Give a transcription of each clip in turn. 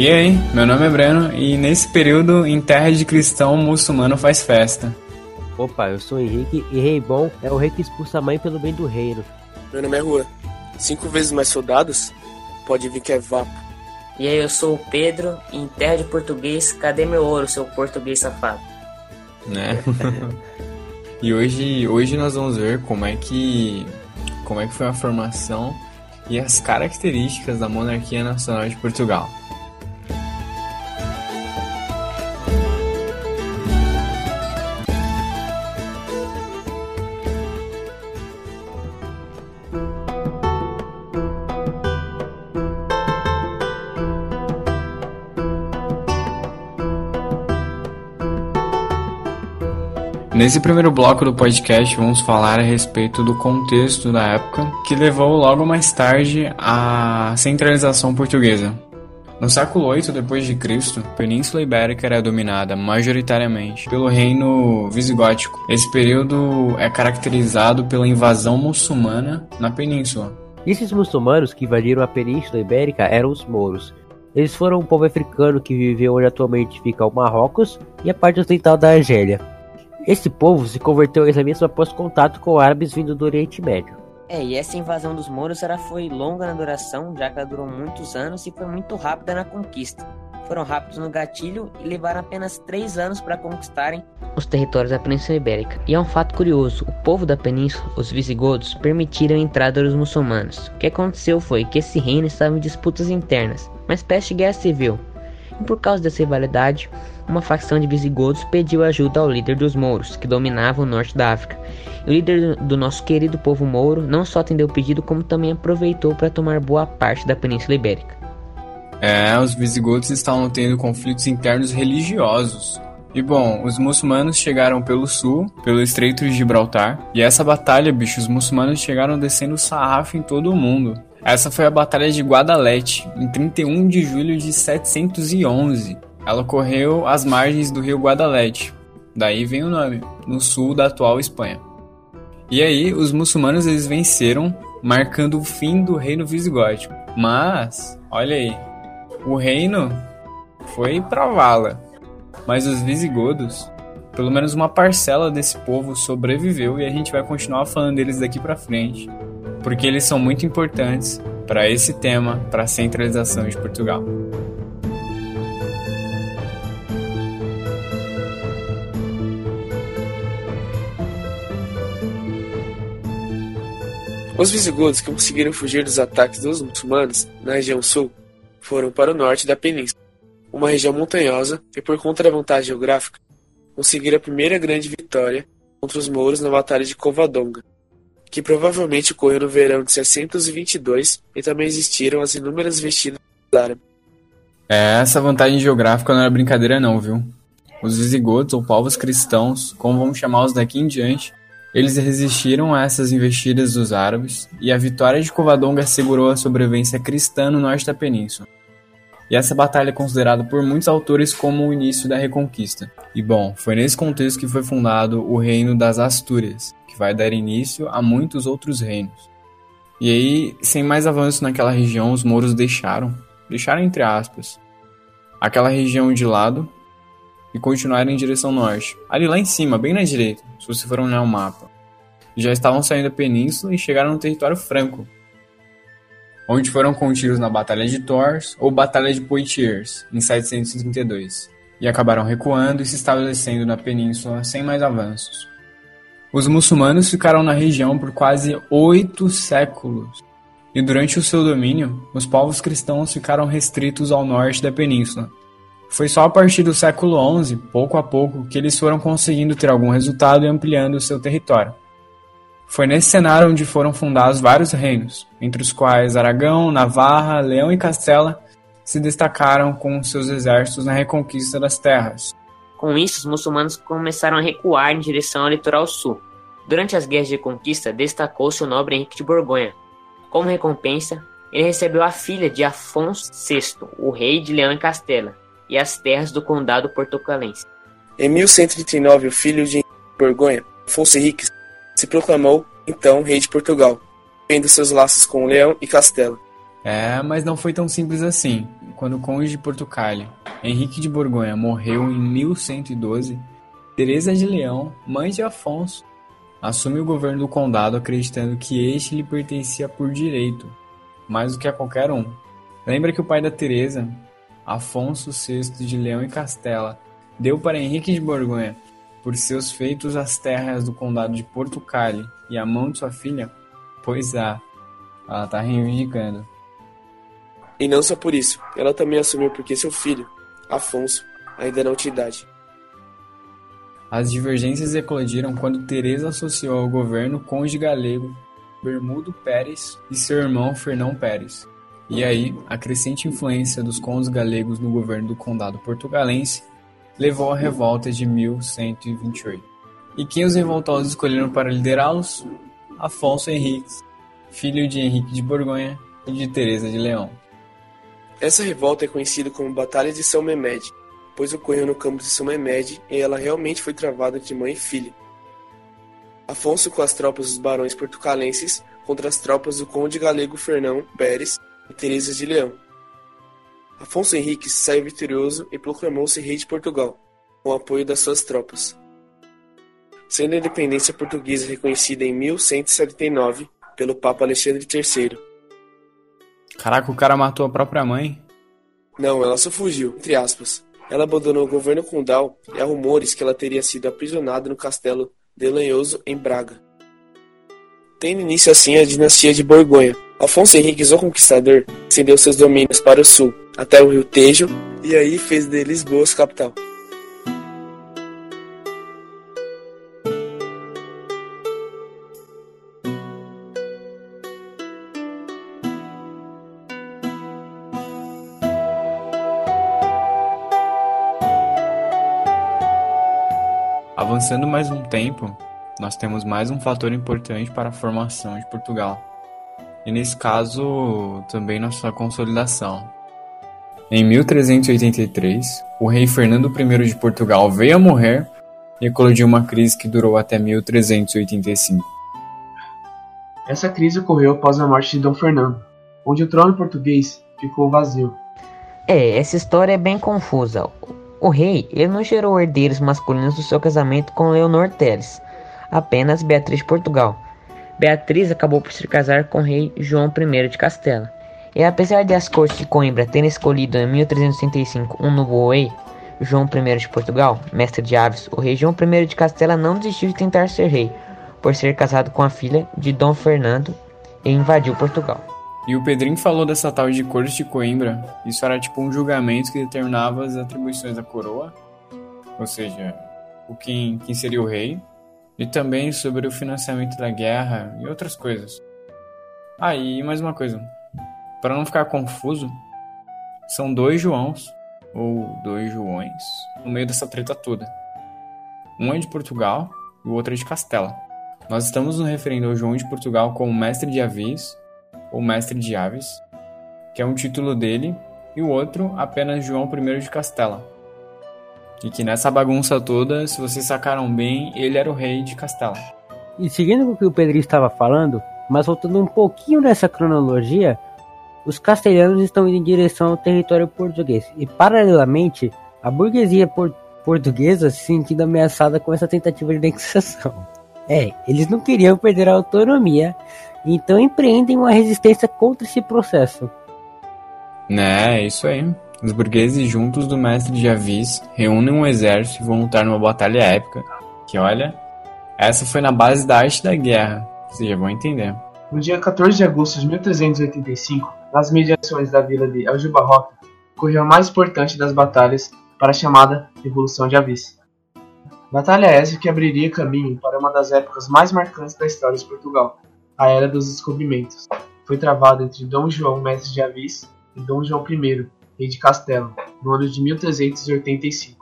E aí, meu nome é Breno e nesse período em terra de cristão muçulmano faz festa. Opa, eu sou o Henrique e rei bom é o rei que expulsa a mãe pelo bem do reino. Meu nome é Rua. Cinco vezes mais soldados? Pode vir que é vapo. E aí, eu sou o Pedro e em terra de português, cadê meu ouro, seu português safado? Né? e hoje, hoje nós vamos ver como é que como é que foi a formação e as características da monarquia nacional de Portugal. Nesse primeiro bloco do podcast, vamos falar a respeito do contexto da época que levou logo mais tarde à centralização portuguesa. No século VIII depois de Cristo, a Península Ibérica era dominada majoritariamente pelo reino visigótico. Esse período é caracterizado pela invasão muçulmana na península. Esses muçulmanos que invadiram a Península Ibérica eram os mouros. Eles foram um povo africano que viveu onde atualmente fica o Marrocos e a parte ocidental da Argélia. Esse povo se converteu ao islamismo após contato com árabes vindo do Oriente Médio. É, e essa invasão dos mouros ela foi longa na duração, já que ela durou muitos anos e foi muito rápida na conquista. Foram rápidos no gatilho e levaram apenas três anos para conquistarem os territórios da Península Ibérica. E é um fato curioso: o povo da península, os visigodos, permitiram a entrada dos muçulmanos. O que aconteceu foi que esse reino estava em disputas internas, uma espécie de guerra civil. Por causa dessa rivalidade, uma facção de visigodos pediu ajuda ao líder dos mouros, que dominava o norte da África. E o líder do nosso querido povo mouro não só atendeu o pedido, como também aproveitou para tomar boa parte da Península Ibérica. É, os visigodos estavam tendo conflitos internos religiosos. E bom, os muçulmanos chegaram pelo sul, pelo Estreito de Gibraltar, e essa batalha, bicho, os muçulmanos chegaram descendo o sarrafo em todo o mundo. Essa foi a Batalha de Guadalete, em 31 de julho de 711. Ela ocorreu às margens do rio Guadalete, daí vem o nome, no sul da atual Espanha. E aí, os muçulmanos eles venceram, marcando o fim do reino visigótico. Mas, olha aí, o reino foi pra vala. Mas os visigodos, pelo menos uma parcela desse povo sobreviveu e a gente vai continuar falando deles daqui para frente, porque eles são muito importantes para esse tema, para a centralização de Portugal. Os visigodos que conseguiram fugir dos ataques dos muçulmanos na região sul foram para o norte da península, uma região montanhosa e, por conta da vantagem geográfica, conseguiram a primeira grande vitória contra os mouros na Batalha de Covadonga, que provavelmente ocorreu no verão de 622 e também existiram as inúmeras vestidas árabes. É, essa vantagem geográfica não era brincadeira não, viu? Os visigodos, ou povos cristãos, como vamos chamá-los daqui em diante, eles resistiram a essas investidas dos árabes, e a vitória de Covadonga assegurou a sobrevivência cristã no norte da península. E essa batalha é considerada por muitos autores como o início da Reconquista. E bom, foi nesse contexto que foi fundado o Reino das Astúrias, vai dar início a muitos outros reinos. E aí, sem mais avanço naquela região, os mouros deixaram, deixaram entre aspas, aquela região de lado e continuaram em direção norte. Ali lá em cima, bem na direita, se você for olhar o mapa. Já estavam saindo da península e chegaram no território franco, onde foram contidos na Batalha de Tours ou Batalha de Poitiers, em 732, e acabaram recuando e se estabelecendo na península sem mais avanços. Os muçulmanos ficaram na região por quase oito séculos, e durante o seu domínio, os povos cristãos ficaram restritos ao norte da península, foi só a partir do século XI, pouco a pouco, que eles foram conseguindo ter algum resultado e ampliando o seu território. Foi nesse cenário onde foram fundados vários reinos, entre os quais Aragão, Navarra, Leão e Castela se destacaram com seus exércitos na reconquista das terras. Com isso, os muçulmanos começaram a recuar em direção ao litoral sul. Durante as guerras de conquista, destacou-se o nobre Henrique de Borgonha. Como recompensa, ele recebeu a filha de Afonso VI, o rei de Leão e Castela, e as terras do condado portucalense. Em 1139, o filho de Borgonha, Afonso Henriques, se proclamou então rei de Portugal, tendo seus laços com Leão e Castela. É, mas não foi tão simples assim. Quando o conde de Portugal, Henrique de Borgonha, morreu em 1112, Teresa de Leão, mãe de Afonso, assume o governo do condado acreditando que este lhe pertencia por direito, mais do que a qualquer um. Lembra que o pai da Teresa, Afonso VI de Leão e Castela, deu para Henrique de Borgonha, por seus feitos as terras do condado de Portugal e a mão de sua filha? Pois é, ela está reivindicando. E não só por isso, ela também assumiu porque seu filho, Afonso, ainda não tinha idade. As divergências eclodiram quando Teresa associou ao governo o conde galego Bermudo Pérez e seu irmão Fernão Pérez. E aí, a crescente influência dos condes galegos no governo do condado portugalense levou à revolta de 1128. E quem os revoltosos escolheram para liderá-los? Afonso Henriques, filho de Henrique de Borgonha e de Teresa de Leão. Essa revolta é conhecida como Batalha de São Memede, pois ocorreu no campo de São Memede e ela realmente foi travada entre mãe e filha. Afonso com as tropas dos barões portucalenses contra as tropas do conde galego Fernão Pérez e Teresa de Leão. Afonso Henriques saiu vitorioso e proclamou-se rei de Portugal, com o apoio das suas tropas. Sendo a independência portuguesa reconhecida em 1179 pelo Papa Alexandre III, Caraca, o cara matou a própria mãe? Não, ela só fugiu, entre aspas. Ela abandonou o governo condal e há rumores que ela teria sido aprisionada no castelo de Lanhoso, em Braga. Tendo início assim a dinastia de Borgonha. Afonso Henriques, o Conquistador, estendeu seus domínios para o sul, até o rio Tejo, e aí fez de Lisboa sua capital. Avançando mais um tempo, nós temos mais um fator importante para a formação de Portugal, e nesse caso também na sua consolidação. Em 1383, o rei Fernando I de Portugal veio a morrer e eclodiu uma crise que durou até 1385. Essa crise ocorreu após a morte de Dom Fernando, onde o trono português ficou vazio. É, essa história é bem confusa. O rei ele não gerou herdeiros masculinos do seu casamento com Leonor Teles, apenas Beatriz de Portugal. Beatriz acabou por se casar com o rei João I de Castela. E apesar de as cortes de Coimbra terem escolhido em 1365 um novo rei, João I de Portugal, mestre de aves, o rei João I de Castela não desistiu de tentar ser rei, por ser casado com a filha de Dom Fernando e invadiu Portugal. E o Pedrinho falou dessa tal de corte de Coimbra. Isso era tipo um julgamento que determinava as atribuições da coroa, ou seja, o quem, quem seria o rei, e também sobre o financiamento da guerra e outras coisas. Ah, e mais uma coisa. Para não ficar confuso, são dois Joãos, ou dois Joões, no meio dessa treta toda. Um é de Portugal e o outro é de Castela. Nós estamos nos referindo ao João de Portugal como mestre de avis ou Mestre de Aves, que é um título dele, e o outro apenas João I de Castela. E que nessa bagunça toda, se vocês sacaram bem, ele era o rei de Castela. E seguindo o que o Pedrinho estava falando, mas voltando um pouquinho nessa cronologia, os castelhanos estão indo em direção ao território português e, paralelamente, a burguesia por portuguesa se sentindo ameaçada com essa tentativa de anexação. É, eles não queriam perder a autonomia então empreendem uma resistência contra esse processo. Né, é isso aí. Os burgueses juntos do mestre de Avis reúnem um exército e vão lutar numa batalha épica. Que olha, essa foi na base da arte da guerra. Vocês já vão entender. No dia 14 de agosto de 1385, nas mediações da vila de Aljubarroca, ocorreu a mais importante das batalhas para a chamada Revolução de Avis. Batalha essa que abriria caminho para uma das épocas mais marcantes da história de Portugal, a Era dos Descobrimentos. Foi travado entre Dom João Mestre de Avis e Dom João I, rei de Castelo, no ano de 1385.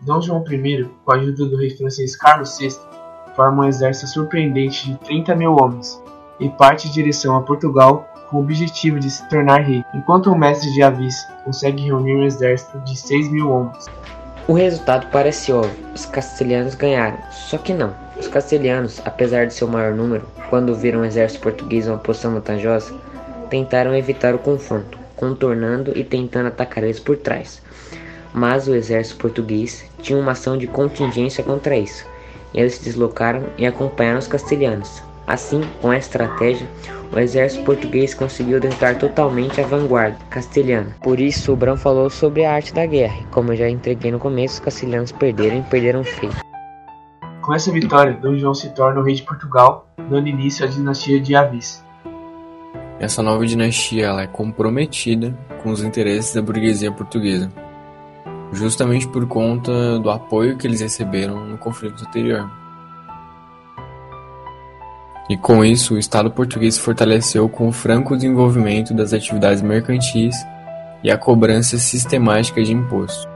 Dom João I, com a ajuda do rei francês Carlos VI, forma um exército surpreendente de 30 mil homens e parte em direção a Portugal com o objetivo de se tornar rei, enquanto o mestre de Avis consegue reunir um exército de 6 mil homens. O resultado parece óbvio, os castelhanos ganharam, só que não. Os castelhanos, apesar de seu maior número, quando viram o exército português uma posição vantajosa, tentaram evitar o confronto, contornando e tentando atacar eles por trás. Mas o exército português tinha uma ação de contingência contra isso. Eles se deslocaram e acompanharam os castelhanos. Assim, com essa estratégia, o exército português conseguiu derrotar totalmente a vanguarda castelhana. Por isso, o Bram falou sobre a arte da guerra. Como eu já entreguei no começo, os castelhanos perderam e perderam feio. Com essa vitória, Dom João se torna o rei de Portugal, dando início à dinastia de Avis. Essa nova dinastia ela é comprometida com os interesses da burguesia portuguesa, justamente por conta do apoio que eles receberam no conflito anterior. E com isso, o Estado português se fortaleceu com o franco desenvolvimento das atividades mercantis e a cobrança sistemática de impostos.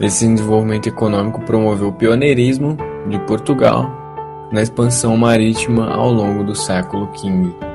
Esse desenvolvimento econômico promoveu o pioneirismo de Portugal na expansão marítima ao longo do século XV.